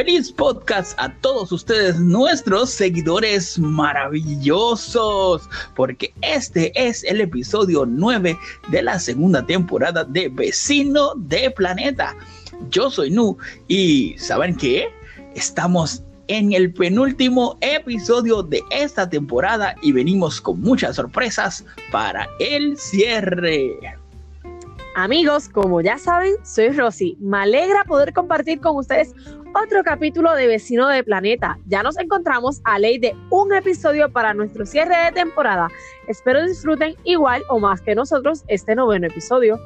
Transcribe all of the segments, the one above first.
Feliz podcast a todos ustedes, nuestros seguidores maravillosos, porque este es el episodio 9 de la segunda temporada de Vecino de Planeta. Yo soy Nu y ¿saben qué? Estamos en el penúltimo episodio de esta temporada y venimos con muchas sorpresas para el cierre. Amigos, como ya saben, soy Rosy. Me alegra poder compartir con ustedes otro capítulo de Vecino de Planeta. Ya nos encontramos a ley de un episodio para nuestro cierre de temporada. Espero disfruten igual o más que nosotros este noveno episodio.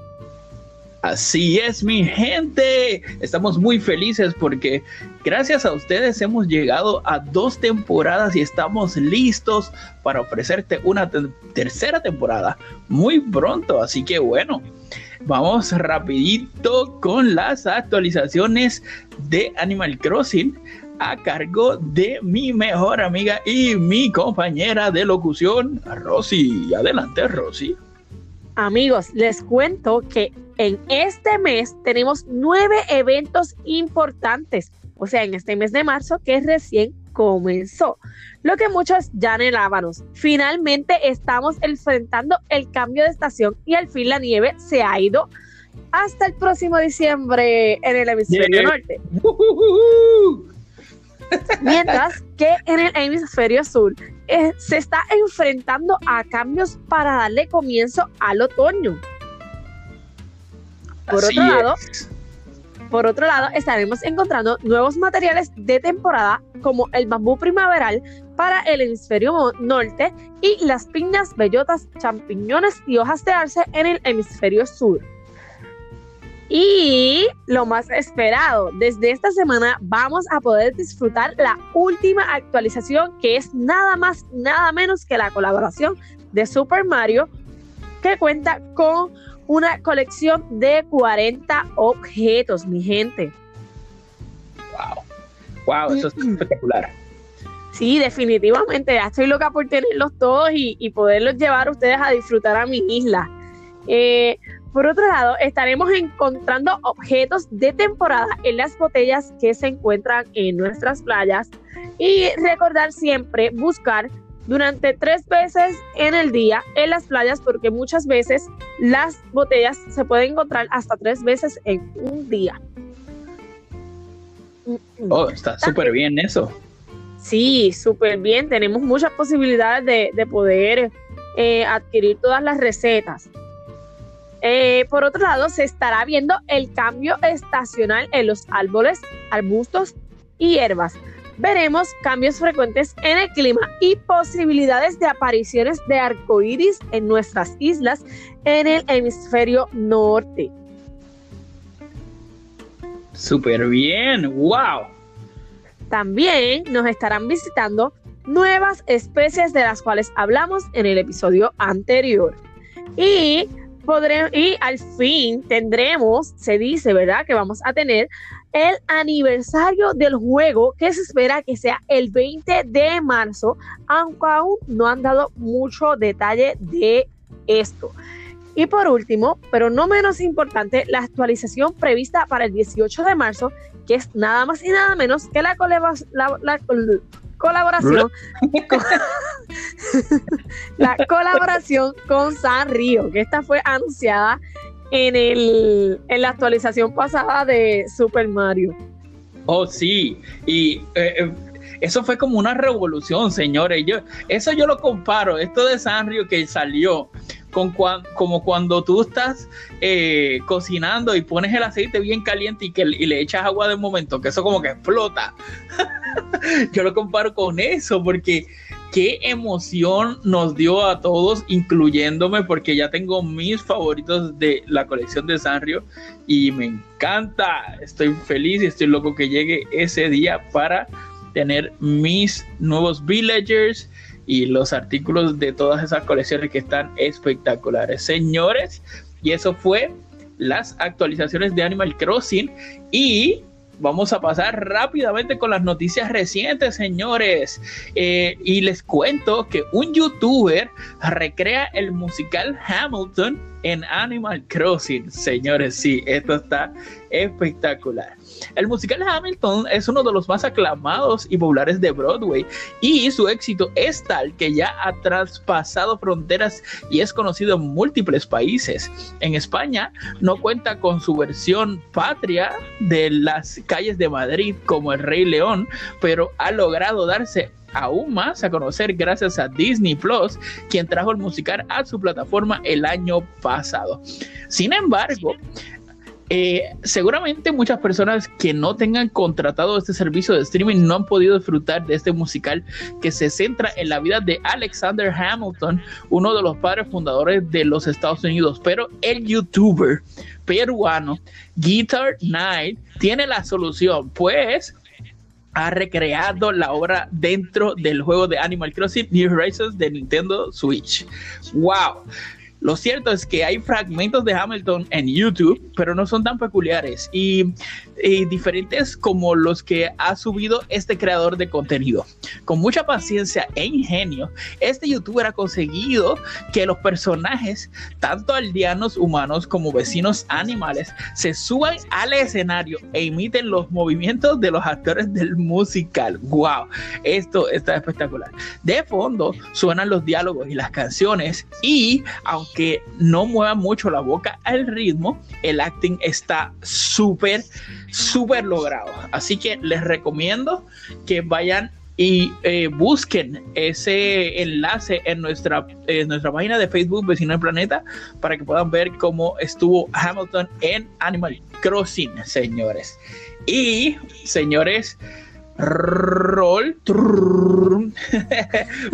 Así es, mi gente. Estamos muy felices porque gracias a ustedes hemos llegado a dos temporadas y estamos listos para ofrecerte una tercera temporada muy pronto. Así que bueno, vamos rapidito con las actualizaciones de Animal Crossing a cargo de mi mejor amiga y mi compañera de locución, Rosy. Adelante, Rosy. Amigos, les cuento que en este mes tenemos nueve eventos importantes, o sea, en este mes de marzo que recién comenzó, lo que muchos ya anhelábamos. Finalmente estamos enfrentando el cambio de estación y al fin la nieve se ha ido hasta el próximo diciembre en el hemisferio norte. Mientras que en el hemisferio sur eh, se está enfrentando a cambios para darle comienzo al otoño. Por otro lado, por otro lado, estaremos encontrando nuevos materiales de temporada como el bambú primaveral para el hemisferio norte y las piñas, bellotas, champiñones y hojas de arce en el hemisferio sur. Y lo más esperado, desde esta semana vamos a poder disfrutar la última actualización que es nada más, nada menos que la colaboración de Super Mario que cuenta con una colección de 40 objetos, mi gente. Wow, wow, eso es espectacular. Sí, definitivamente, ya estoy loca por tenerlos todos y, poderlos llevar a ustedes a disfrutar a mi isla. Eh, por otro lado, estaremos encontrando objetos de temporada en las botellas que se encuentran en nuestras playas y recordar siempre buscar durante tres veces en el día en las playas porque muchas veces las botellas se pueden encontrar hasta tres veces en un día. Oh, está súper bien eso. Sí, súper bien. Tenemos muchas posibilidades de, poder eh, adquirir todas las recetas. Eh, por otro lado, se estará viendo el cambio estacional en los árboles, arbustos y hierbas veremos cambios frecuentes en el clima y posibilidades de apariciones de arcoíris en nuestras islas en el hemisferio norte. Súper bien, wow. También nos estarán visitando nuevas especies de las cuales hablamos en el episodio anterior. Y, podremos, y al fin tendremos, se dice, ¿verdad? Que vamos a tener el aniversario del juego que se espera que sea el 20 de marzo, aunque aún no han dado mucho detalle de esto. Y por último, pero no menos importante, la actualización prevista para el 18 de marzo, que es nada más y nada menos que la, colaboración la colaboración con San Río, que esta fue anunciada en, el, en la actualización pasada de Super Mario. Oh, sí, y eh, eh, eso fue como una revolución, señores. Yo, eso yo lo comparo, esto de Sanrio que salió, con como cuando tú estás eh, cocinando y pones el aceite bien caliente y, que, y le echas agua de momento, que eso como que explota. yo lo comparo con eso, porque qué emoción nos dio a todos, incluyéndome, porque ya tengo mis favoritos de la colección de Sanrio y me encanta. Estoy feliz y estoy loco que llegue ese día para tener mis nuevos villagers y los artículos de todas esas colecciones que están espectaculares. Señores, y eso fue las actualizaciones de Animal Crossing y vamos a pasar rápidamente con las noticias recientes, señores. Eh, y les cuento que un youtuber recrea el musical Hamilton en Animal Crossing. Señores, sí, esto está espectacular. El musical Hamilton es uno de los más aclamados y populares de Broadway y su éxito es tal que ya ha traspasado fronteras y es conocido en múltiples países. En España no cuenta con su versión patria de las calles de Madrid como El Rey León, pero ha logrado darse aún más a conocer gracias a Disney Plus, quien trajo el musical a su plataforma el año pasado. Sin embargo, eh, seguramente muchas personas que no tengan contratado este servicio de streaming no han podido disfrutar de este musical que se centra en la vida de Alexander Hamilton, uno de los padres fundadores de los Estados Unidos, pero el youtuber peruano Guitar Knight tiene la solución, pues ha recreado la obra dentro del juego de Animal Crossing New Horizons de Nintendo Switch. ¡Wow! Lo cierto es que hay fragmentos de Hamilton en YouTube, pero no son tan peculiares y, diferentes como los que ha subido este creador de contenido. Con mucha paciencia e ingenio, este youtuber ha conseguido que los personajes, tanto aldeanos humanos como vecinos animales, se suban al escenario e imiten los movimientos de los actores del musical. ¡Wow! Esto está espectacular. De fondo suenan los diálogos y las canciones y aunque que no mueva mucho la boca al ritmo, el acting está súper, súper logrado. Así que les recomiendo que vayan y eh, busquen ese enlace en nuestra, en nuestra página de Facebook Vecino del Planeta para que puedan ver cómo estuvo Hamilton en Animal Crossing, señores. Y, señores, roll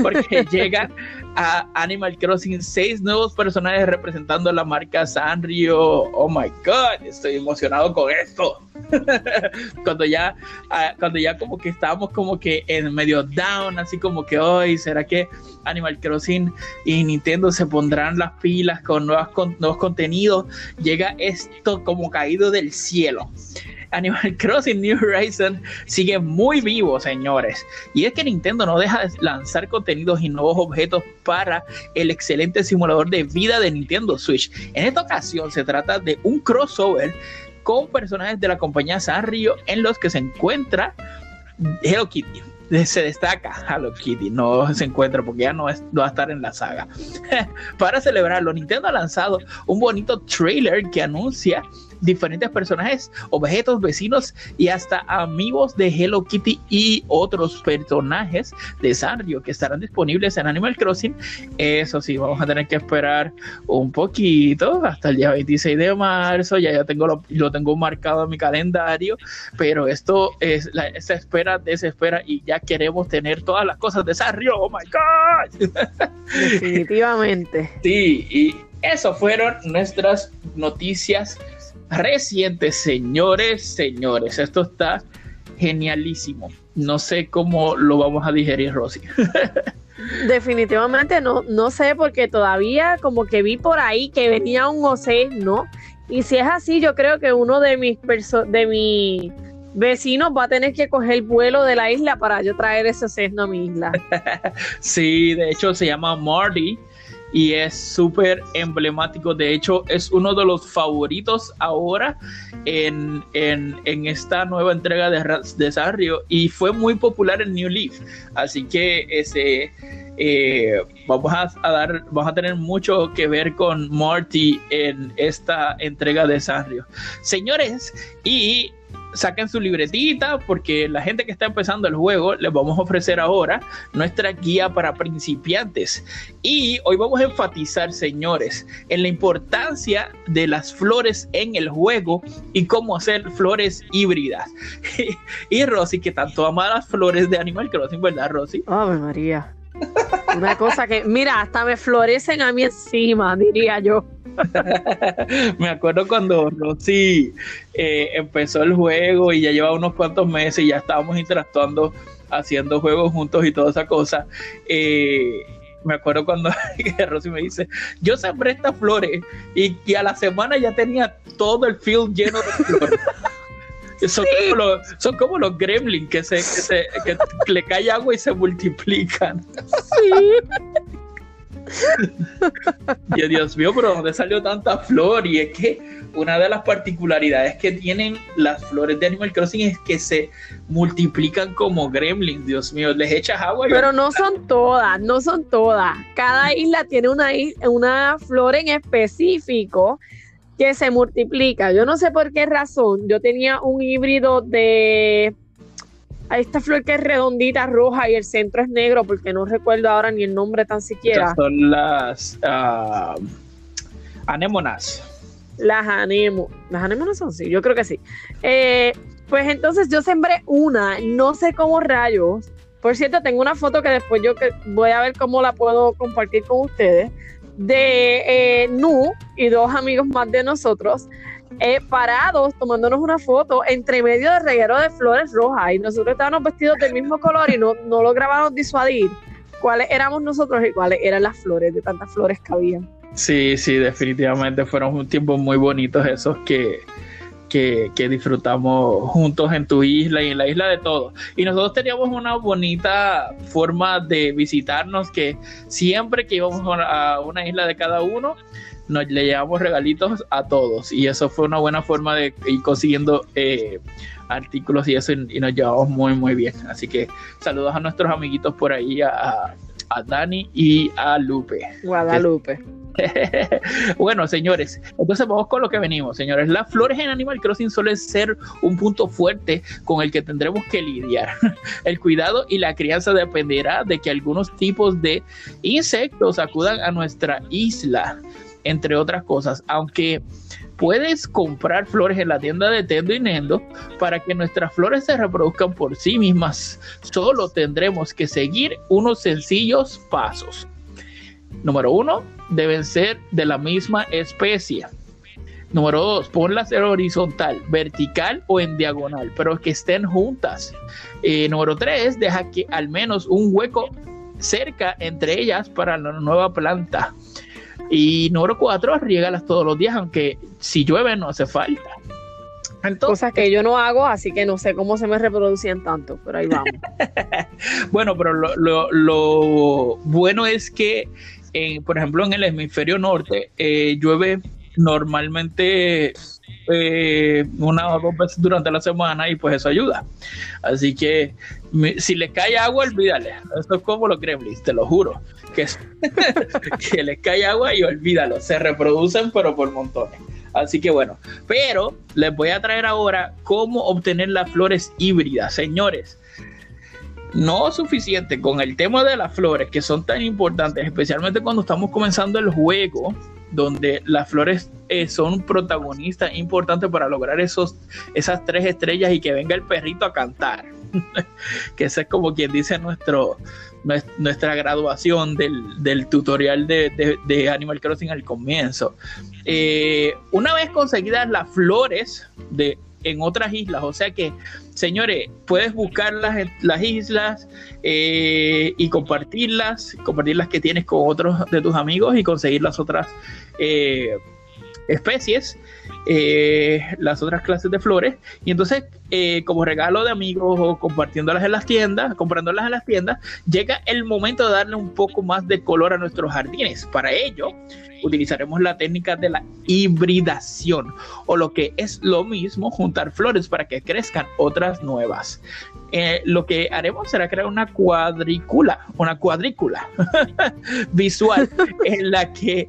porque llegan a Animal Crossing seis nuevos personajes representando la marca Sanrio. Oh my god, estoy emocionado con esto. cuando ya ah, cuando ya como que estábamos como que en medio down, así como que hoy será que Animal Crossing y Nintendo se pondrán las pilas con, nuevas, con nuevos contenidos, llega esto como caído del cielo. Animal Crossing New Horizons sigue muy vivo, señores. Y es que Nintendo no deja de lanzar contenidos y nuevos objetos para el excelente simulador de vida de Nintendo Switch. En esta ocasión se trata de un crossover con personajes de la compañía Sanrio en los que se encuentra Hello Kitty se destaca Hello Kitty, no se encuentra porque ya no, es, no va a estar en la saga. Para celebrarlo, Nintendo ha lanzado un bonito trailer que anuncia diferentes personajes, objetos, vecinos y hasta amigos de Hello Kitty y otros personajes de Sanrio que estarán disponibles en Animal Crossing. Eso sí, vamos a tener que esperar un poquito hasta el día 26 de marzo. Ya, ya tengo lo, lo tengo marcado en mi calendario, pero esto es la, esa espera desespera y ya queremos tener todas las cosas de Sanrio. Oh my God. Definitivamente. sí, y eso fueron nuestras noticias recientes, señores, señores. Esto está genialísimo. No sé cómo lo vamos a digerir, Rosy. Definitivamente no, no sé, porque todavía como que vi por ahí que venía un OC, ¿no? Y si es así, yo creo que uno de mis de mis vecinos va a tener que coger el vuelo de la isla para yo traer ese sesno a mi isla. sí, de hecho se llama Marty y es súper emblemático. De hecho, es uno de los favoritos ahora en, esta nueva entrega de, de Sarrio y fue muy popular en New Leaf. Así que ese. Eh, vamos a, dar, vamos a tener mucho que ver con Marty en esta entrega de Sanrio. Señores, y saquen su libretita porque la gente que está empezando el juego les vamos a ofrecer ahora nuestra guía para principiantes. Y hoy vamos a enfatizar, señores, en la importancia de las flores en el juego y cómo hacer flores híbridas. y Rosy, que tanto ama las flores de Animal Crossing, ¿verdad, Rosy? Ave María. Una cosa que, mira, hasta me florecen a mí encima, diría yo. Me acuerdo cuando Rosy eh, empezó el juego y ya lleva unos cuantos meses y ya estábamos interactuando, haciendo juegos juntos y toda esa cosa. Eh, me acuerdo cuando Rosy me dice, yo sembré estas flores y, a la semana ya tenía todo el field lleno de flores. Son, como los, son, como los, gremlins que se, que se que le cae agua y se multiplican. Sí. y Dios mío, pero ¿dónde salió tanta flor? Y es que una de las particularidades que tienen las flores de Animal Crossing es que se multiplican como gremlins, Dios mío, les echas agua. Y pero no son todas, no son todas. Cada isla tiene una, una flor en específico que se multiplica. Yo no sé por qué razón. Yo tenía un híbrido de a esta flor que es redondita, roja y el centro es negro, porque no recuerdo ahora ni el nombre tan siquiera. son las uh, anémonas. Las anémonas. Las anémonas son sí, yo creo que sí. Eh, pues entonces yo sembré una, no sé cómo rayos. Por cierto, tengo una foto que después yo que voy a ver cómo la puedo compartir con ustedes. De eh, Nu y dos amigos más de nosotros eh, parados tomándonos una foto entre medio de reguero de flores rojas y nosotros estábamos vestidos del mismo color y no, no lográbamos disuadir cuáles éramos nosotros y cuáles eran las flores, de tantas flores que había. Sí, sí, definitivamente fueron un tiempo muy bonitos esos que, que, que, disfrutamos juntos en tu isla y en la isla de todos. Y nosotros teníamos una bonita forma de visitarnos que siempre que íbamos a una isla de cada uno, nos le llevamos regalitos a todos. Y eso fue una buena forma de ir consiguiendo eh, artículos y eso y, nos llevamos muy muy bien. Así que saludos a nuestros amiguitos por ahí a, a Dani y a Lupe. Guadalupe. Bueno, señores, entonces vamos con lo que venimos, señores. Las flores en Animal Crossing suelen ser un punto fuerte con el que tendremos que lidiar. El cuidado y la crianza dependerá de que algunos tipos de insectos acudan a nuestra isla entre otras cosas, aunque puedes comprar flores en la tienda de Tendo y Nendo para que nuestras flores se reproduzcan por sí mismas. Solo tendremos que seguir unos sencillos pasos. Número uno, deben ser de la misma especie. Número dos, ponlas en horizontal, vertical o en diagonal, pero que estén juntas. Eh, número tres, deja que al menos un hueco cerca entre ellas para la nueva planta. Y número cuatro, riegalas todos los días, aunque si llueve no hace falta. Cosas que yo no hago, así que no sé cómo se me reproducían tanto, pero ahí vamos. bueno, pero lo, bueno es que, eh, por ejemplo, en el hemisferio norte eh, llueve normalmente eh, una o dos veces durante la semana y pues eso ayuda. Así que si le cae agua, olvídale. Esto es como los gremlins, te lo juro. Que, que les cae agua y olvídalo. Se reproducen pero por montones. Así que bueno, pero les voy a traer ahora cómo obtener las flores híbridas. Señores, no suficiente con el tema de las flores que son tan importantes, especialmente cuando estamos comenzando el juego donde las flores eh, son protagonistas importantes para lograr esos, esas tres estrellas y que venga el perrito a cantar. que ese es como quien dice nuestro, nuestra graduación del, tutorial de, Animal Crossing al comienzo. Eh, una vez conseguidas las flores de en otras islas. O sea que, señores, puedes buscar las, las islas eh, y compartirlas, compartir las que tienes con otros de tus amigos y conseguir las otras eh, especies, eh, las otras clases de flores. Y entonces, como regalo de amigos o compartiéndolas en las tiendas, comprándolas en las tiendas, llega el momento de darle un poco más de color a nuestros jardines. Para ello, utilizaremos la técnica de la hibridación o lo que es lo mismo juntar flores para que crezcan otras nuevas. Eh, lo que haremos será crear una cuadrícula, una cuadrícula visual en la que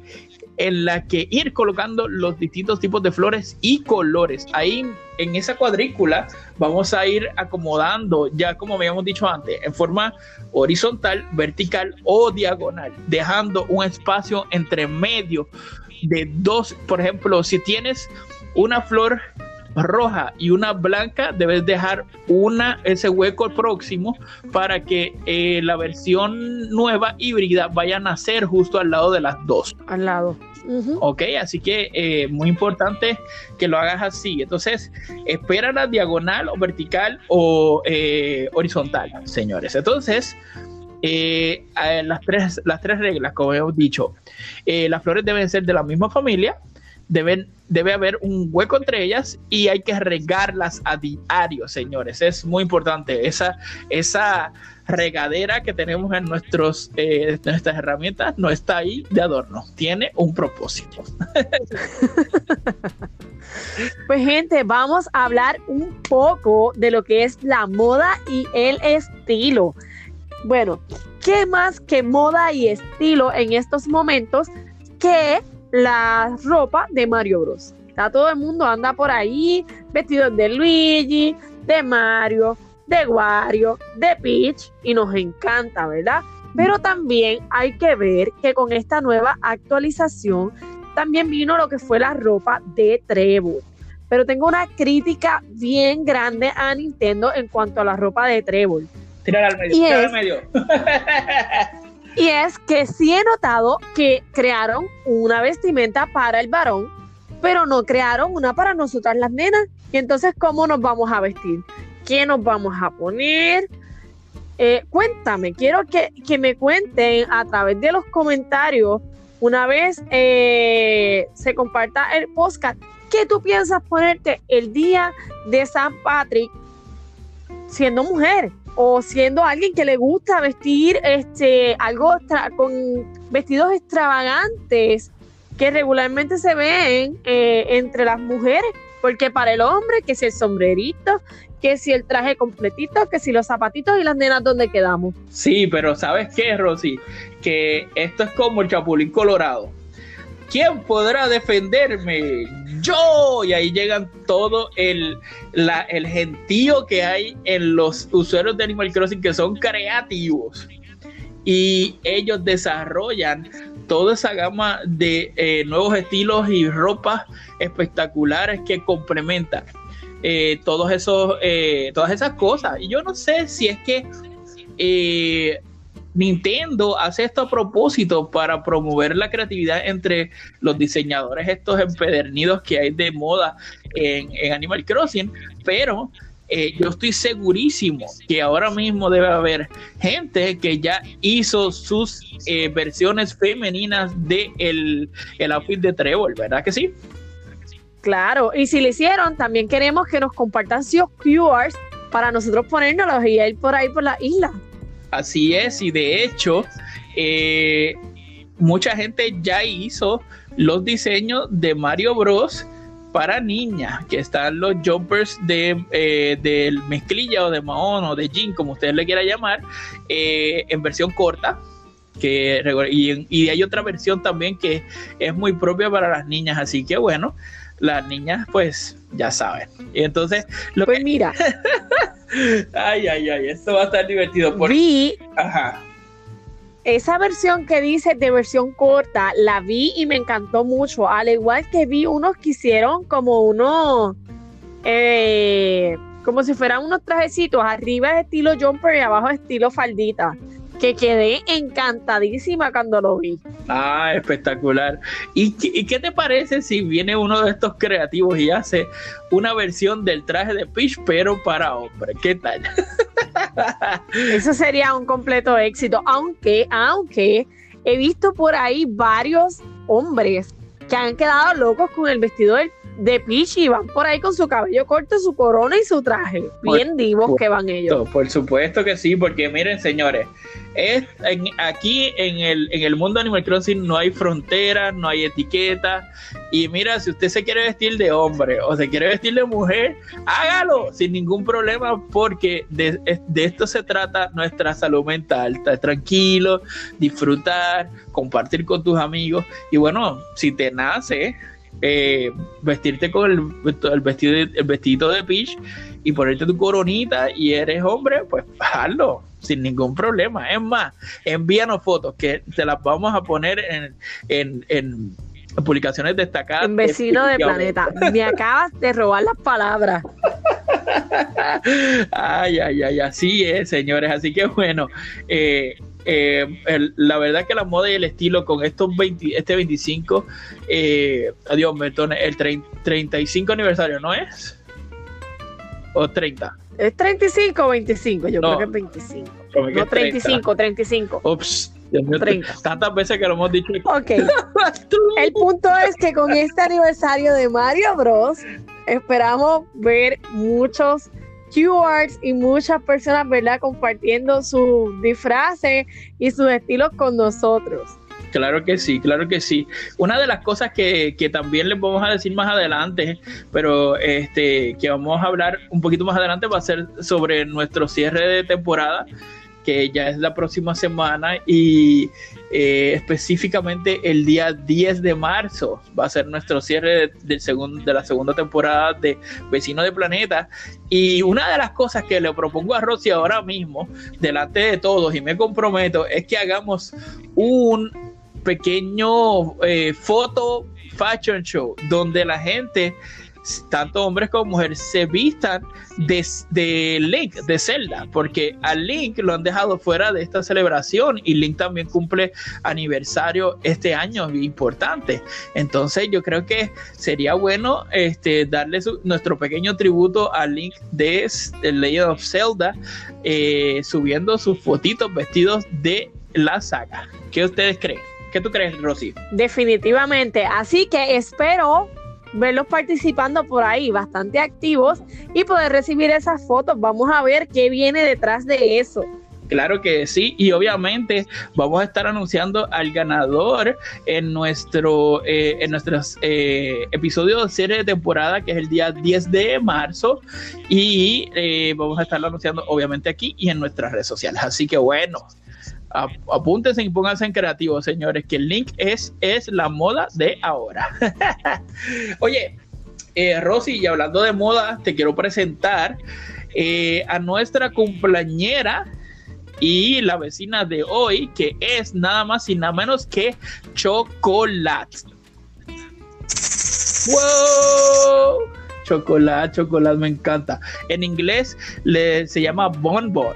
en la que ir colocando los distintos tipos de flores y colores. Ahí en esa cuadrícula vamos a ir acomodando, ya como habíamos dicho antes, en forma horizontal, vertical o diagonal, dejando un espacio entre medio de dos, por ejemplo, si tienes una flor roja y una blanca, debes dejar una ese hueco próximo para que eh, la versión nueva híbrida vaya a nacer justo al lado de las dos. Al lado. Ok, así que eh, muy importante que lo hagas así. Entonces, espera la diagonal o vertical o eh, horizontal, señores. Entonces, las, tres, las tres reglas, como hemos dicho, las flores deben ser de la misma familia, deben, debe haber un hueco entre ellas y hay que regarlas a diario, señores. Es muy importante. Esa, esa regadera que tenemos en nuestros, eh, nuestras herramientas no está ahí de adorno, tiene un propósito. Pues gente, vamos a hablar un poco de lo que es la moda y el estilo. Bueno, ¿qué más que moda y estilo en estos momentos que la ropa de Mario Bros? Está todo el mundo anda por ahí vestidos de Luigi, de Mario, de Wario, de Peach y nos encanta, ¿verdad? Pero también hay que ver que con esta nueva actualización también vino lo que fue la ropa de Trevor. Pero tengo una crítica bien grande a Nintendo en cuanto a la ropa de Trevor. Tirar al medio, tirar al medio. y es que sí he notado que crearon una vestimenta para el varón, pero no crearon una para nosotras las nenas. Y entonces, ¿cómo nos vamos a vestir? ¿Qué nos vamos a poner? Eh, cuéntame, quiero que, que, me cuenten a través de los comentarios, una vez eh, se comparta el podcast, ¿qué tú piensas ponerte el día de San Patrick siendo mujer? O siendo alguien que le gusta vestir este algo con vestidos extravagantes que regularmente se ven eh, entre las mujeres porque para el hombre que si el sombrerito que si el traje completito, que si los zapatitos y las nenas donde quedamos. Sí, pero ¿sabes qué, Rosy? Que esto es como el Chapulín Colorado. ¿Quién podrá defenderme? Yo. Y ahí llegan todo el, el gentío que hay en los usuarios de Animal Crossing que son creativos. Y ellos desarrollan toda esa gama de eh, nuevos estilos y ropas espectaculares que complementan eh, todos esos, eh, todas esas cosas. Y yo no sé si es que Nintendo hace esto a propósito para promover la creatividad entre los diseñadores estos empedernidos que hay de moda en, Animal Crossing, pero yo estoy segurísimo que ahora mismo debe haber gente que ya hizo sus versiones femeninas de el, el outfit de Trevor, ¿verdad que sí? Claro, y si lo hicieron, también queremos que nos compartan sus QRs para nosotros ponérnoslos y ir por ahí por la isla. Así es, y de hecho, eh, mucha gente ya hizo los diseños de Mario Bros. para niñas, que están los jumpers de eh, del mezclilla o de Mahon o de Jin, como ustedes le quieran llamar, eh, en versión corta. Que, y hay otra versión también que es muy propia para las niñas, así que bueno, las niñas, pues ya saben. Y entonces, lo pues mira. ay, ay, ay, esto va a estar divertido. Por... Vi. Ajá. Esa versión que dice de versión corta, la vi y me encantó mucho. Al igual que vi unos que hicieron como unos. Eh, como si fueran unos trajecitos. Arriba es estilo jumper y abajo es estilo faldita que quedé encantadísima cuando lo vi. Ah, espectacular. ¿Y, qué te parece si viene uno de estos creativos y hace una versión del traje de Peach, pero para hombre? ¿Qué tal? Eso sería un completo éxito, aunque, aunque he visto por ahí varios hombres que han quedado locos con el vestido del de Peach y van por ahí con su cabello corto, su corona y su traje. Bien divos que van ellos. Por supuesto que sí, porque miren, señores, es aquí en el, en el mundo Animal Crossing no hay fronteras, no hay etiquetas. Y mira, si usted se quiere vestir de hombre o se quiere vestir de mujer, hágalo sin ningún problema, porque de, de esto se trata nuestra salud mental. Estar tranquilo, disfrutar, compartir con tus amigos. Y bueno, si te nace eh, vestirte con el, vestido de, el vestido de Peach y ponerte tu coronita y eres hombre, pues hazlo sin ningún problema. Es más, envíanos fotos que te las vamos a poner en, en, en publicaciones destacadas. En vecino de, planeta. Me acabas de robar las palabras. ay, ay, ay, así es, señores. Así que bueno, eh, eh, la verdad que la moda y el estilo con estos 20, este 25, eh, adiós, el 35 aniversario, ¿no es? ¿O 30? ¿Es 35 o 25? Yo creo que es 25. No, 35, 35. Ups, tantas veces que lo hemos dicho. Ok. El punto es que con este aniversario de Mario Bros. esperamos ver muchos keywords y muchas personas, ¿verdad?, compartiendo sus disfraces y sus estilos con nosotros. Claro que sí, claro que sí. Una de las cosas que, que, también les vamos a decir más adelante, pero este que vamos a hablar un poquito más adelante va a ser sobre nuestro cierre de temporada que ya es la próxima semana y eh, específicamente el día 10 de marzo va a ser nuestro cierre de, de la segunda temporada de Vecino de Planeta. Y una de las cosas que le propongo a Rosy ahora mismo, delante de todos, y me comprometo, es que hagamos un pequeño eh, foto fashion show donde la gente tanto hombres como mujeres se vistan de, Link, de Zelda, porque a Link lo han dejado fuera de esta celebración y Link también cumple aniversario este año importante. Entonces yo creo que sería bueno este, darle nuestro pequeño tributo a Link de The Legend of Zelda, eh, subiendo sus fotitos vestidos de la saga. ¿Qué ustedes creen? ¿Qué tú crees, Rosy? Definitivamente. Así que espero verlos participando por ahí, bastante activos, y poder recibir esas fotos. Vamos a ver qué viene detrás de eso. Claro que sí, y obviamente vamos a estar anunciando al ganador en nuestro eh, en nuestros eh, episodios de serie de temporada, que es el día 10 de marzo, y eh, vamos a estarlo anunciando obviamente aquí y en nuestras redes sociales. Así que bueno, apúntense y pónganse en creativo, señores, que el link es, es la moda de ahora. Oye, eh, Rosy, y hablando de moda, te quiero presentar eh, a nuestra cumpleañera y la vecina de hoy, que es nada más y nada menos que Chocolate. ¡Wow! Chocolate, chocolate, me encanta. En inglés le, se llama Bonbon.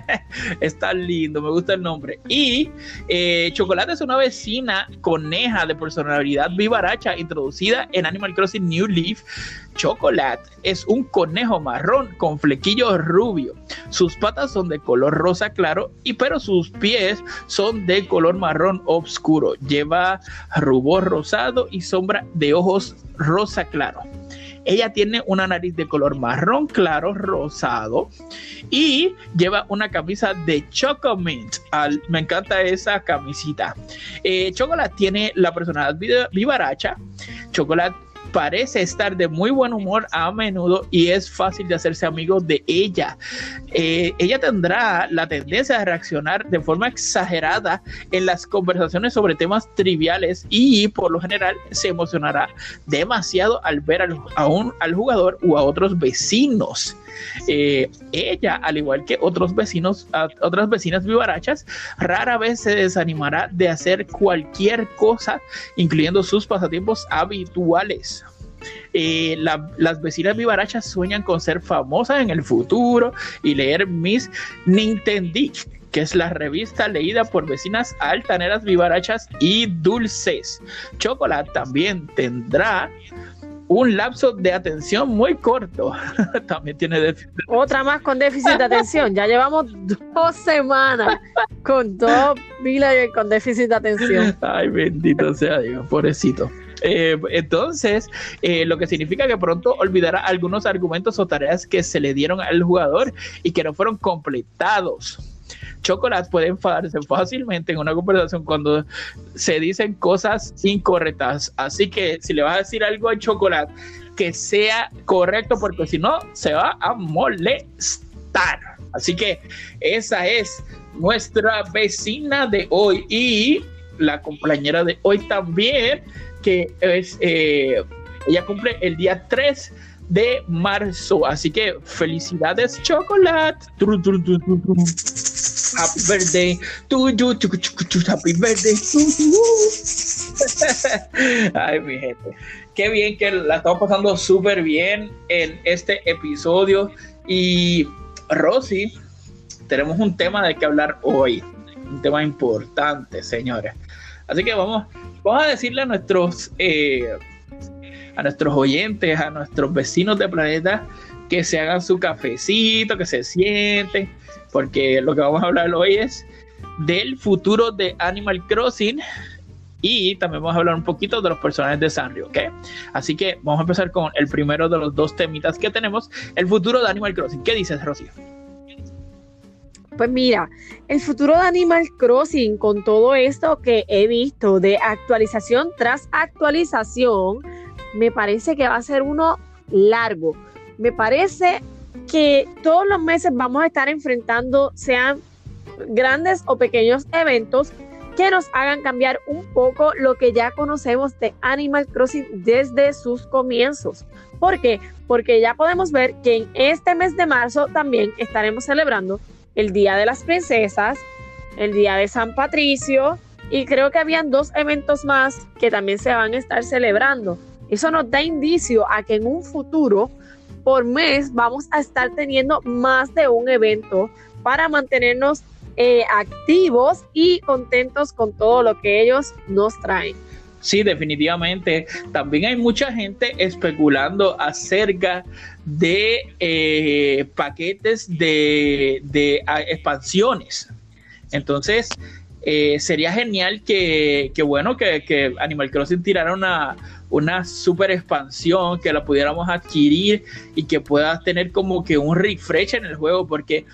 Está lindo, me gusta el nombre. Y eh, Chocolate es una vecina coneja de personalidad vivaracha introducida en Animal Crossing New Leaf. Chocolate es un conejo marrón con flequillos rubio. Sus patas son de color rosa claro y pero sus pies son de color marrón oscuro. Lleva rubor rosado y sombra de ojos rosa claro. Ella tiene una nariz de color marrón claro, rosado, y lleva una camisa de Chocomint. me encanta esa camisita. Eh, Chocolate tiene la personalidad vivaracha. Chocolate parece estar de muy buen humor a menudo y es fácil de hacerse amigo de ella. Eh, ella tendrá la tendencia de reaccionar de forma exagerada en las conversaciones sobre temas triviales y por lo general se emocionará demasiado al ver al, a un, al jugador o a otros vecinos. Eh, ella, al igual que otros vecinos, otras vecinas vivarachas, rara vez se desanimará de hacer cualquier cosa, incluyendo sus pasatiempos habituales. Eh, las vecinas vivarachas sueñan con ser famosas en el futuro y leer Miss Nintendic, que es la revista leída por vecinas altaneras vivarachas y dulces. Chocolate también tendrá un lapso de atención muy corto. También tiene déficit. Otra más con déficit de atención. Ya llevamos dos semanas con dos villagers con déficit de atención. Ay, bendito sea Dios, pobrecito. Eh, entonces, eh, lo que significa que pronto olvidará algunos argumentos o tareas que se le dieron al jugador y que no fueron completados. Chocolate puede enfadarse fácilmente en una conversación cuando se dicen cosas incorrectas. Así que si le vas a decir algo a Chocolate, que sea correcto, porque si no, se va a molestar. Así que esa es nuestra vecina de hoy y la compañera de hoy también que es, eh, ella cumple el día 3 de marzo. Así que felicidades, chocolate. Happy birthday. Happy birthday. Ay, mi gente. Qué bien que la estamos pasando súper bien en este episodio. Y Rosy, tenemos un tema de que hablar hoy. Un tema importante, señores. Así que vamos vamos a decirle a nuestros, eh, a nuestros oyentes, a nuestros vecinos de planeta, que se hagan su cafecito, que se sienten, porque lo que vamos a hablar hoy es del futuro de Animal Crossing y también vamos a hablar un poquito de los personajes de Sanrio, ¿ok? Así que vamos a empezar con el primero de los dos temitas que tenemos, el futuro de Animal Crossing. ¿Qué dices, Rocío? Pues mira, el futuro de Animal Crossing, con todo esto que he visto de actualización tras actualización, me parece que va a ser uno largo. Me parece que todos los meses vamos a estar enfrentando, sean grandes o pequeños eventos, que nos hagan cambiar un poco lo que ya conocemos de Animal Crossing desde sus comienzos. ¿Por qué? Porque ya podemos ver que en este mes de marzo también estaremos celebrando el Día de las Princesas, el Día de San Patricio y creo que habían dos eventos más que también se van a estar celebrando. Eso nos da indicio a que en un futuro, por mes, vamos a estar teniendo más de un evento para mantenernos eh, activos y contentos con todo lo que ellos nos traen. Sí, definitivamente. También hay mucha gente especulando acerca de eh, paquetes de, expansiones. Entonces, eh, sería genial que, bueno, que, Animal Crossing tirara una, una super expansión, que la pudiéramos adquirir y que pueda tener como que un refresh en el juego, porque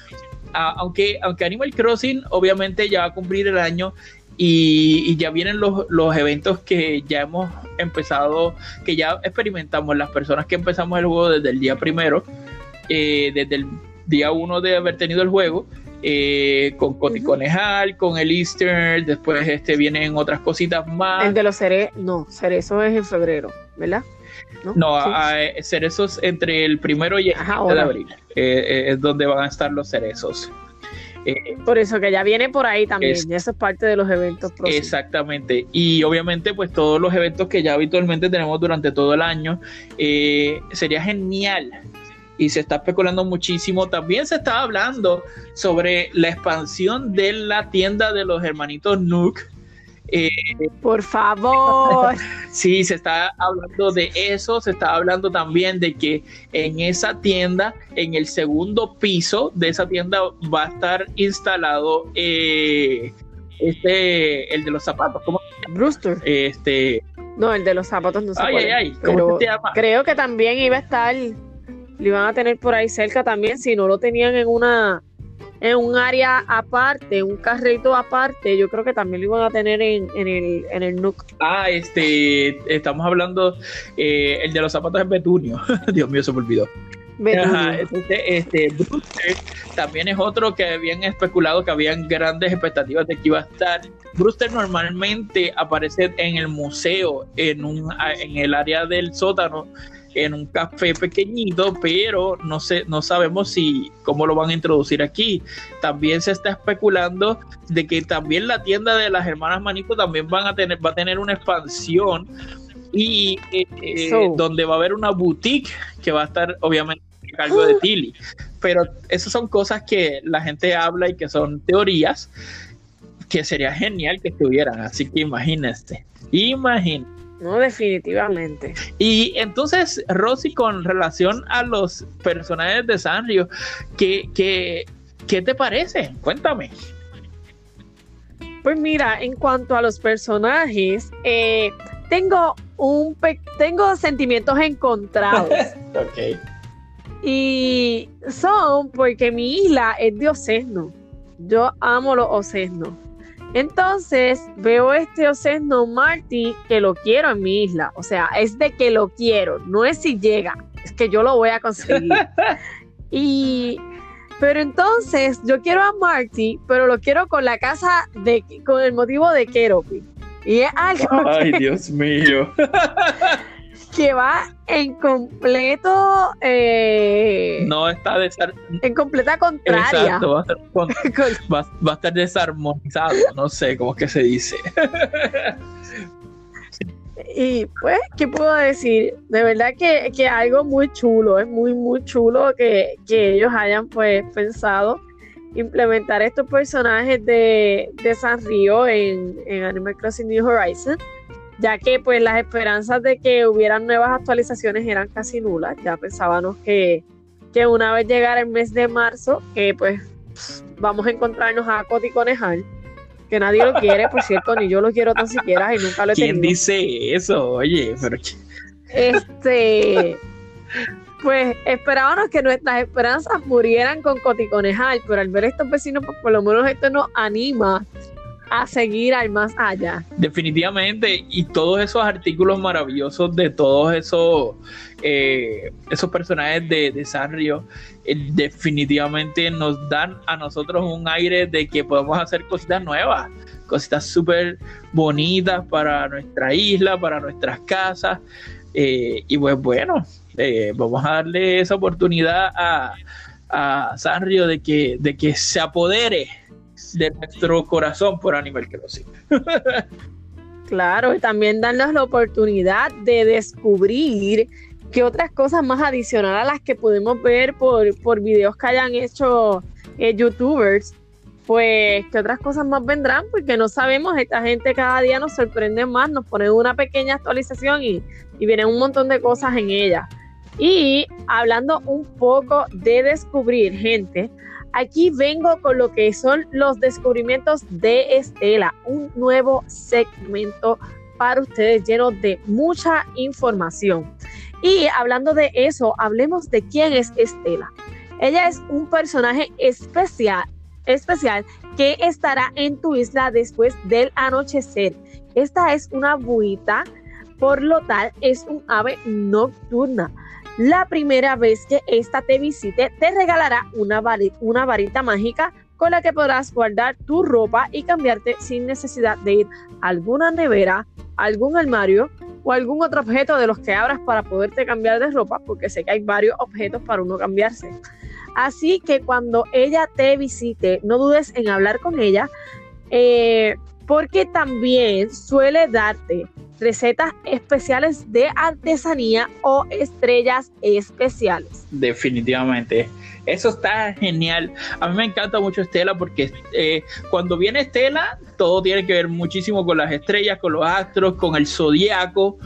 aunque, aunque Animal Crossing obviamente ya va a cumplir el año y, ya vienen los, eventos que ya hemos empezado, que ya experimentamos las personas que empezamos el juego desde el día primero, eh, desde el día uno de haber tenido el juego, eh, con Coticonejal, con el Easter, después este vienen otras cositas más. El de los cerezos, no, cerezos es en febrero, ¿verdad? No, cerezos entre el primero y el de abril. Eh, es donde van a estar los cerezos. Eh, por eso que ya viene por ahí también, es, eso es parte de los eventos próximos. Exactamente, y obviamente pues todos los eventos que ya habitualmente tenemos durante todo el año, eh, sería genial y se está especulando muchísimo. También se está hablando sobre la expansión de la tienda de los hermanitos Nook eh, Por favor. sí, se está hablando de eso, se está hablando también de que en esa tienda, en el segundo piso de esa tienda va a estar instalado eh, este, el de los zapatos, ¿cómo? Brewster. Este. No, el de los zapatos no sé. Ay, ay, ay, ¿cómo se llama? Creo que también iba a estar, lo iban a tener por ahí cerca también, si no lo tenían en una en un área aparte, un carrito aparte, yo creo que también lo iban a tener en, el, en el NUC. Ah, este, estamos hablando, eh, el de los zapatos es Betunio. Dios mío, se me olvidó. Ajá, este, Brewster también es otro que habían especulado que habían grandes expectativas de que iba a estar. Brewster normalmente aparece en el museo, en, un, en el área del sótano, en un café pequeñito, pero no sé, no sabemos si cómo lo van a introducir aquí. También se está especulando de que también la tienda de las hermanas Manito también van a tener, va a tener una expansión y eh, eh, donde va a haber una boutique que va a estar obviamente a cargo de Tilly. Pero esas son cosas que la gente habla y que son teorías que sería genial que estuvieran. Así que imagínense, imagínense. No, definitivamente. Y entonces, Rosy, con relación a los personajes de Sanrio, ¿qué, qué, qué te parece? Cuéntame. Pues mira, en cuanto a los personajes, eh, tengo un tengo sentimientos encontrados. ok. Y son porque mi isla es de Ocesno. Yo amo los Ocesnos. Entonces veo este Ocesno Marty que lo quiero en mi isla. O sea, es de que lo quiero, no es si llega, es que yo lo voy a conseguir. y pero entonces yo quiero a Marty, pero lo quiero con la casa de con el motivo de Keropi. Y es algo. Ay, Dios mío. que va en completo. Eh, no está en completa contraria. Exacto, va a, estar, desarmonizado, no sé cómo es que se dice. y pues, ¿qué puedo decir? De verdad que, que algo muy chulo, es muy, muy chulo que, que ellos hayan pues pensado implementar estos personajes de, de San Río en, en Animal Crossing New Horizons ya que pues las esperanzas de que hubieran nuevas actualizaciones eran casi nulas. Ya pensábamos que, una vez llegara el mes de marzo, que pues vamos a encontrarnos a Coti Conejal, que nadie lo quiere, por cierto, ni yo lo quiero tan siquiera y nunca lo he ¿Quién tenido. dice eso? Oye, pero Este, pues esperábamos que nuestras esperanzas murieran con coticonejar, pero al ver estos vecinos, pues por lo menos esto nos anima a seguir al más allá. definitivamente, y todos esos artículos maravillosos de todos esos eh, esos personajes de, Sanrio eh, definitivamente nos dan a nosotros un aire de que podemos hacer cositas nuevas, cositas súper bonitas para nuestra isla, para nuestras casas. eh, y pues bueno, vamos a darle esa oportunidad a, a Sanrio de que, de que se apodere de nuestro corazón por Animal Crossing. Claro, y también darnos la oportunidad de descubrir que otras cosas más adicionales a las que podemos ver por, por videos que hayan hecho eh, youtubers, pues que otras cosas más vendrán, porque no sabemos, esta gente cada día nos sorprende más, nos ponen una pequeña actualización y, y vienen un montón de cosas en ella. Y hablando un poco de descubrir gente, aquí vengo con lo que son los descubrimientos de Estela, un nuevo segmento para ustedes lleno de mucha información. Y hablando de eso, hablemos de quién es Estela. Ella es un personaje especial, especial que estará en tu isla después del anochecer. Esta es una buita, por lo tal es un ave nocturna. La primera vez que esta te visite, te regalará una varita mágica con la que podrás guardar tu ropa y cambiarte sin necesidad de ir a alguna nevera, algún armario o algún otro objeto de los que abras para poderte cambiar de ropa, porque sé que hay varios objetos para uno cambiarse. Así que cuando ella te visite, no dudes en hablar con ella, eh, porque también suele darte recetas especiales de artesanía o estrellas especiales. Definitivamente. Eso está genial. A mí me encanta mucho Estela porque eh, cuando viene Estela, todo tiene que ver muchísimo con las estrellas, con los astros, con el zodiaco.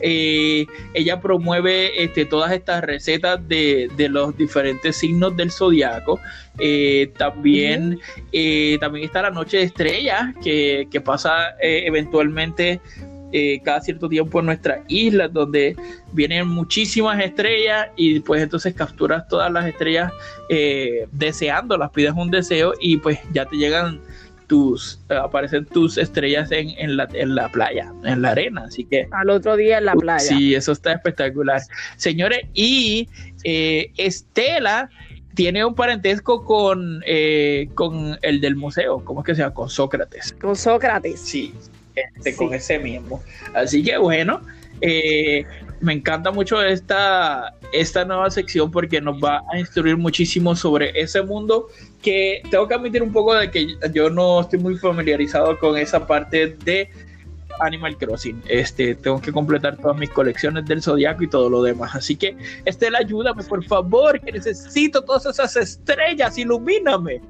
Eh, ella promueve este, todas estas recetas de, de los diferentes signos del zodiaco. Eh, también, eh, también está la noche de estrellas que, que pasa eh, eventualmente eh, cada cierto tiempo en nuestras islas, donde vienen muchísimas estrellas y pues entonces capturas todas las estrellas eh, deseándolas, pides un deseo y pues ya te llegan tus, aparecen tus estrellas en, en, la, en la playa, en la arena, así que... Al otro día en la playa. Sí, eso está espectacular. Señores, y eh, Estela tiene un parentesco con, eh, con el del museo, ¿cómo es que se llama? Con Sócrates. Con Sócrates. Sí, este, Sí. con ese mismo. Así que bueno, eh, me encanta mucho esta, esta nueva sección porque nos va a instruir muchísimo sobre ese mundo que tengo que admitir un poco de que yo no estoy muy familiarizado con esa parte de Animal Crossing. Este, tengo que completar todas mis colecciones del Zodiaco y todo lo demás. Así que, Estela, ayúdame, por favor, que necesito todas esas estrellas, ilumíname.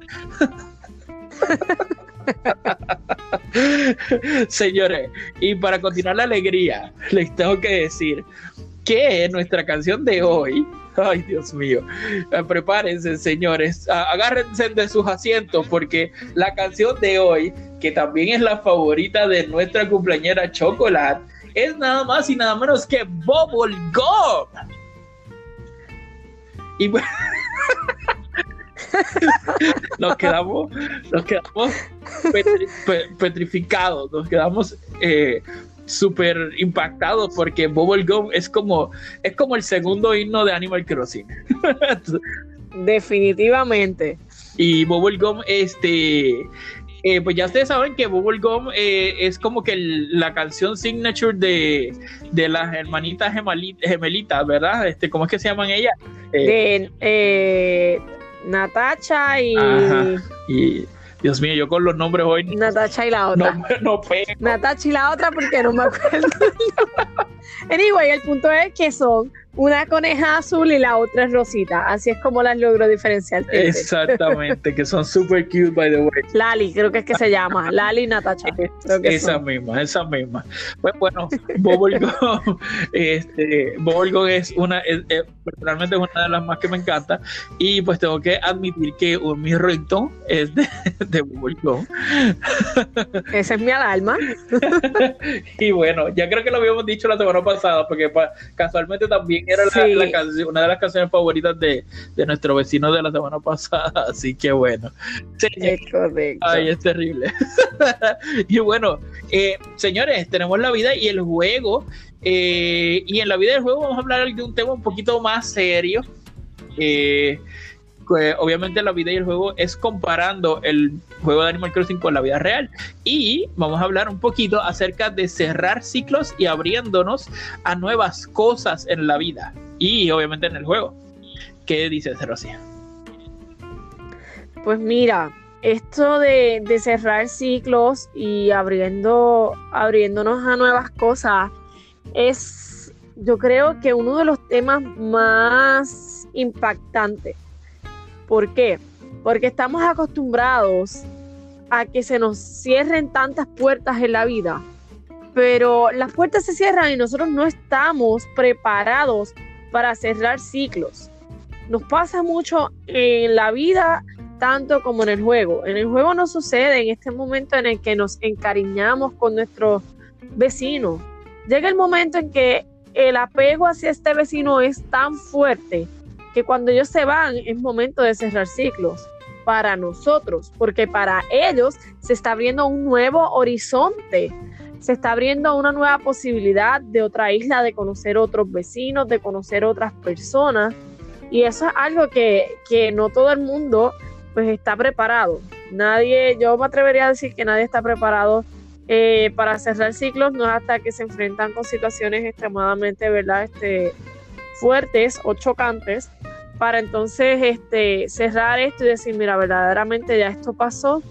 Señores, y para continuar la alegría, les tengo que decir que nuestra canción de hoy, ay Dios mío, eh, prepárense señores, agárrense de sus asientos porque la canción de hoy, que también es la favorita de nuestra cumpleañera Chocolate, es nada más y nada menos que Bubble Gum. Y bueno, nos quedamos, nos quedamos petri- pe- petrificados, nos quedamos eh, súper impactados porque Bubblegum es como, es como el segundo himno de Animal Crossing. Definitivamente. y Bubblegum, este, eh, pues ya ustedes saben que Bubblegum eh, es como que el- la canción signature de, de las hermanitas gemelitas, ¿verdad? Este, ¿Cómo es que se llaman ellas? Eh, De Natacha y Ajá. y Dios mío, yo con los nombres hoy Natacha y la otra. no, no pego. Natacha y la otra porque no me acuerdo. anyway, el punto es que son una coneja azul y la otra es rosita. Así es como las logro diferenciar. Exactamente, que son super cute, by the way. Lali, creo que es que se llama. Lali Natacha. esa misma, esa misma. Pues bueno, Bubblegum, este, Bubblegum es una, personalmente es una de las más que me encanta. Y pues tengo que admitir que mi ringtone es de, de Bubblegum. Esa es mi alarma. y bueno, ya creo que lo habíamos dicho la semana pasada, porque casualmente también era una de las canciones favoritas de, nuestro vecino de la semana pasada, así que bueno. es correcto. Ay, es terrible. y bueno, eh, señores, tenemos la vida y el juego. Eh, y en la vida del juego vamos a hablar de un tema un poquito más serio. Eh, obviamente la vida y el juego es comparando el juego de Animal Crossing con la vida real. Y vamos a hablar un poquito acerca de cerrar ciclos y abriéndonos a nuevas cosas en la vida y obviamente en el juego. ¿Qué dices, Rosia? Pues mira, esto de, cerrar ciclos y abriendo, abriéndonos a nuevas cosas es, yo creo que uno de los temas más impactantes ¿Por qué? Porque estamos acostumbrados a que se nos cierren tantas puertas en la vida, pero las puertas se cierran y nosotros no estamos preparados para cerrar ciclos. Nos pasa mucho en la vida tanto como en el juego. En el juego no sucede en este momento en el que nos encariñamos con nuestros vecinos. Llega el momento en que el apego hacia este vecino es tan fuerte que cuando ellos se van es momento de cerrar ciclos para nosotros, porque para ellos se está abriendo un nuevo horizonte, se está abriendo una nueva posibilidad de otra isla, de conocer otros vecinos, de conocer otras personas. Y eso es algo que, que no todo el mundo pues está preparado. Nadie, yo me atrevería a decir que nadie está preparado eh, para cerrar ciclos, no hasta que se enfrentan con situaciones extremadamente, ¿verdad? Este, fuertes o chocantes para entonces este, cerrar esto y decir, mira, verdaderamente ya esto pasó,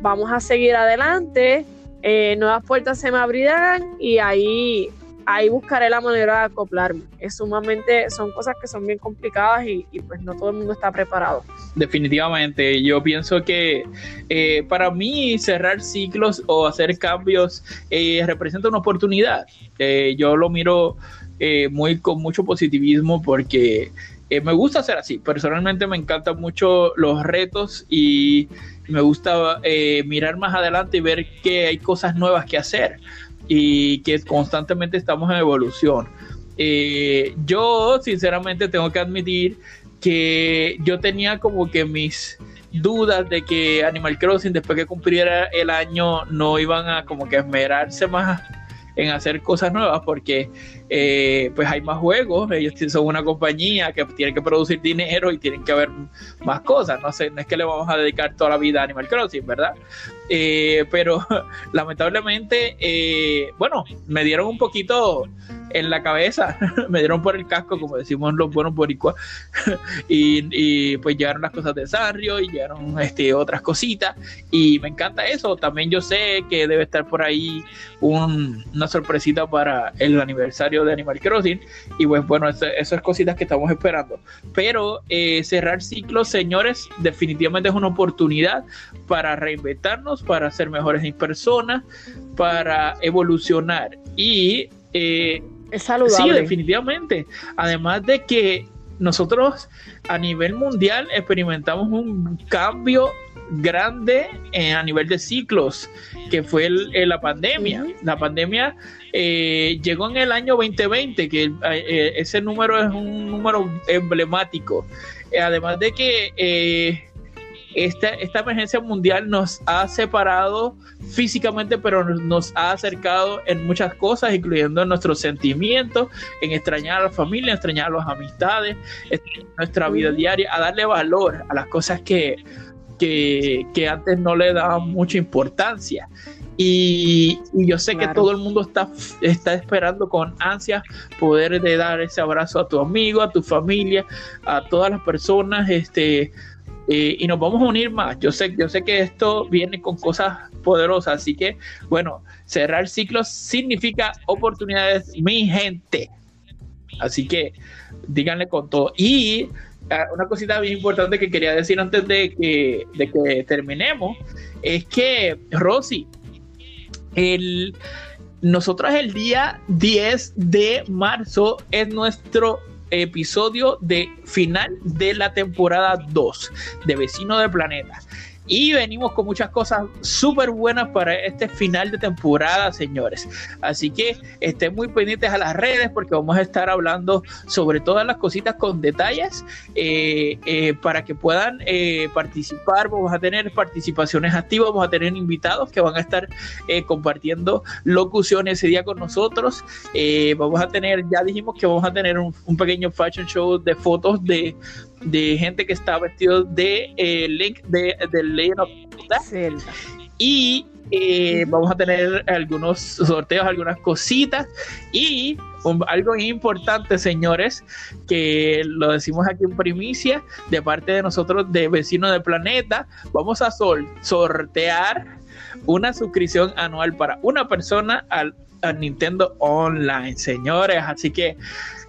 vamos a seguir adelante, eh, nuevas puertas se me abrirán y ahí, ahí buscaré la manera de acoplarme. Es sumamente, son cosas que son bien complicadas y, pues no todo el mundo está preparado. Definitivamente, yo pienso que eh, para mí cerrar ciclos o hacer cambios eh, representa una oportunidad. yo lo miro muy con mucho positivismo porque eh, me gusta hacer así. Personalmente me encantan mucho los retos y me gusta eh, mirar más adelante y ver que hay cosas nuevas que hacer y que constantemente estamos en evolución. Eh, yo sinceramente tengo que admitir que yo tenía como que mis dudas de que Animal Crossing después que cumpliera el año no iban a como que esmerarse más en hacer cosas nuevas porque eh, pues hay más juegos, ellos son una compañía que tienen que producir dinero y tienen que haber más cosas, no sé, no es que le vamos a dedicar toda la vida a Animal Crossing, ¿verdad? Eh, pero lamentablemente, eh, bueno, me dieron un poquito en la cabeza, me dieron por el casco, como decimos los buenos boricuas, y, pues llegaron las cosas de Sanrio y llegaron este, otras cositas, y me encanta eso. También yo sé que debe estar por ahí una sorpresita para el aniversario de Animal Crossing, y pues bueno, esas cositas que estamos esperando. Pero eh, cerrar ciclos, señores, definitivamente es una oportunidad para reinventarnos, para ser mejores personas, para evolucionar. Y eh, es saludable. Sí, definitivamente. Además de que nosotros a nivel mundial experimentamos un cambio grande eh, a nivel de ciclos, que fue la pandemia. La pandemia eh, llegó en el año 2020, que eh, ese número es un número emblemático. además de que esta, esta emergencia mundial nos ha separado físicamente, pero nos, ha acercado en muchas cosas, incluyendo nuestros sentimientos, en extrañar a la familia, extrañar a las amistades, nuestra vida diaria, a darle valor a las cosas que, que, antes no le daban mucha importancia. Y, yo sé que todo el mundo está, está esperando con ansias poder de dar ese abrazo a tu amigo, a tu familia, a todas las personas, este, y nos vamos a unir más. Yo sé, yo sé que esto viene con cosas poderosas, así que bueno, cerrar ciclos significa oportunidades, mi gente. Así que díganle con todo. Y ah, una cosita bien importante que quería decir antes de que, de que terminemos es que, Rosy, el, nosotros el día 10 de marzo es nuestro episodio de final de la temporada 2 de Vecino de Planeta. Y venimos con muchas cosas súper buenas para este final de temporada, señores. Así que estén muy pendientes a las redes porque vamos a estar hablando sobre todas las cositas con detalles eh, eh, para que puedan eh, participar. Vamos a tener participaciones activas, vamos a tener invitados que van a estar compartiendo locuciones ese día con nosotros. vamos a tener, ya dijimos que vamos a tener un, un pequeño fashion show de fotos de de gente que está vestido de eh, Link de, Legend of Zelda. Y eh, vamos a tener algunos sorteos, algunas cositas. Y algo importante, señores, que lo decimos aquí en primicia, de parte de nosotros de Vecinos del Planeta, vamos a sortear una suscripción anual para una persona al, al Nintendo Online, señores. Así que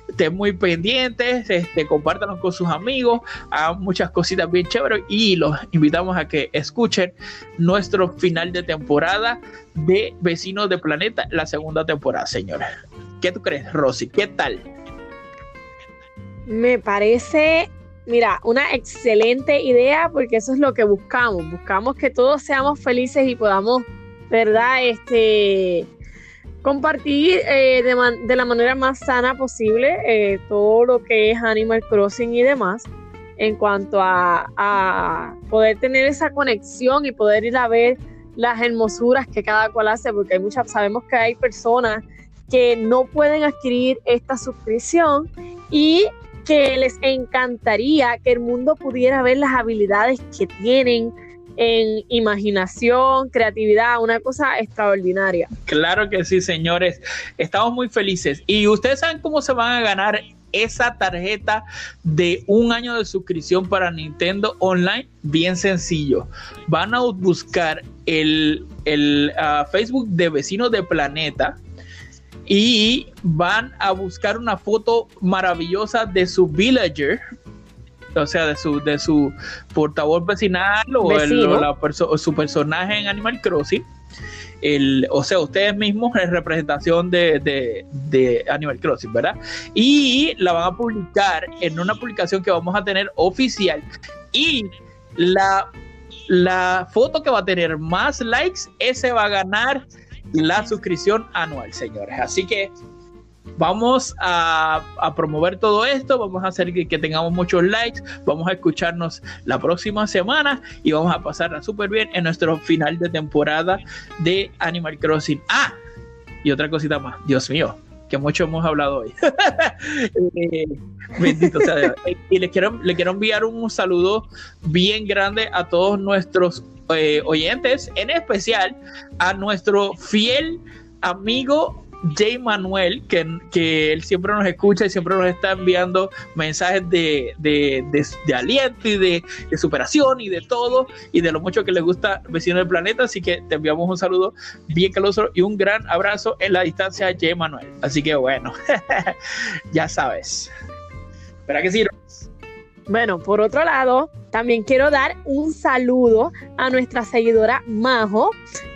estén muy pendientes, este, compártanos con sus amigos, hagan muchas cositas bien chéveres y los invitamos a que escuchen nuestro final de temporada de Vecinos de Planeta, la segunda temporada, señores. ¿Qué tú crees, Rosy? ¿Qué tal? Me parece, mira, una excelente idea porque eso es lo que buscamos. Buscamos que todos seamos felices y podamos, ¿verdad? Este compartir eh, de, la manera más sana posible eh, todo lo que es Animal Crossing y demás en cuanto a, poder tener esa conexión y poder ir a ver las hermosuras que cada cual hace, porque hay muchas, sabemos que hay personas que no pueden adquirir esta suscripción y que les encantaría que el mundo pudiera ver las habilidades que tienen, en imaginación, creatividad, una cosa extraordinaria. Claro que sí, señores. Estamos muy felices. Y ustedes saben cómo se van a ganar esa tarjeta de un año de suscripción para Nintendo Online? Bien sencillo. Van a buscar el, ah, Facebook de Vecinos de Planeta y van a buscar una foto maravillosa de su villager o sea, de su, de su portavoz vecinal o, su personaje en Animal Crossing. El, o sea, ustedes mismos en representación de, de, Animal Crossing, ¿verdad? Y la van a publicar en una publicación que vamos a tener oficial. Y la, la foto que va a tener más likes, ese va a ganar la suscripción anual, señores. Así que vamos a, promover todo esto, vamos a hacer que, tengamos muchos likes, vamos a escucharnos la próxima semana y vamos a pasarla súper bien en nuestro final de temporada de Animal Crossing. Ah, y otra cosita más, Dios mío, que mucho hemos hablado hoy. Eh, bendito sea Y le quiero, le quiero enviar un saludo bien grande a todos nuestros eh, oyentes, en especial a nuestro fiel amigo Jay Manuel, que, que, él siempre nos escucha y siempre nos está enviando mensajes de, aliento y de, superación y de todo, y de lo mucho que le gusta Vecino del Planeta. Así que te enviamos un saludo bien caluroso y un gran abrazo en la distancia, Jay Manuel. Así que bueno, ya sabes. ¿Para qué sirve? Bueno, por otro lado, también quiero dar un saludo a nuestra seguidora Majo,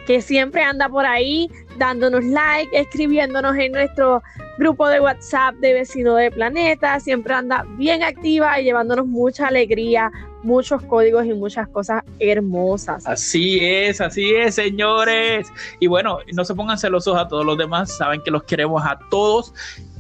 que siempre anda por ahí dándonos like, escribiéndonos en nuestro grupo de WhatsApp de Vecino de Planeta. Siempre anda bien activa y llevándonos mucha alegría, muchos códigos y muchas cosas hermosas. Así es, así es, señores. Y bueno, no se pongan celosos a todos los demás, saben que los queremos a todos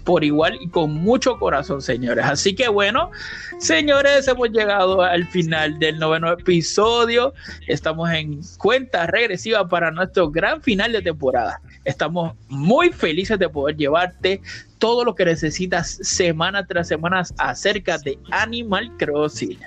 por igual y con mucho corazón, señores. Así que bueno, señores, hemos llegado al final del noveno episodio. Estamos en cuenta regresiva para nuestro gran final de temporada. Estamos muy felices de poder llevarte todo lo que necesitas semana tras semana acerca de Animal Crossing.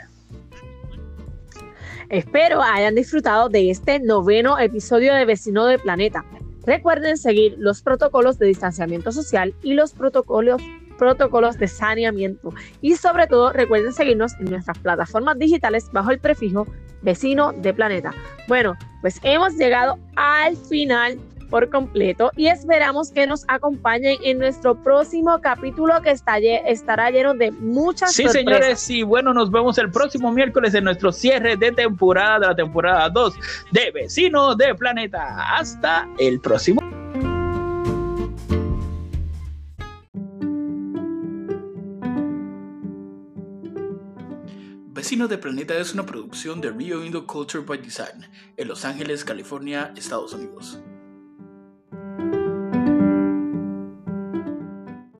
Espero hayan disfrutado de este noveno episodio de Vecino del Planeta. Recuerden seguir los protocolos de distanciamiento social y los protocolos protocolos de saneamiento. Y sobre todo, recuerden seguirnos en nuestras plataformas digitales bajo el prefijo vecino de planeta. Bueno, pues hemos llegado al final por completo y esperamos que nos acompañen en nuestro próximo capítulo que está, estará lleno de muchas Sí, señores, sí, bueno, nos vemos el próximo miércoles en nuestro cierre de temporada de la temporada 2 de Vecinos de Planeta. Hasta el próximo. Vecinos de Planeta es una producción de Rio Indo Culture by Design en Los Ángeles, California, Estados Unidos.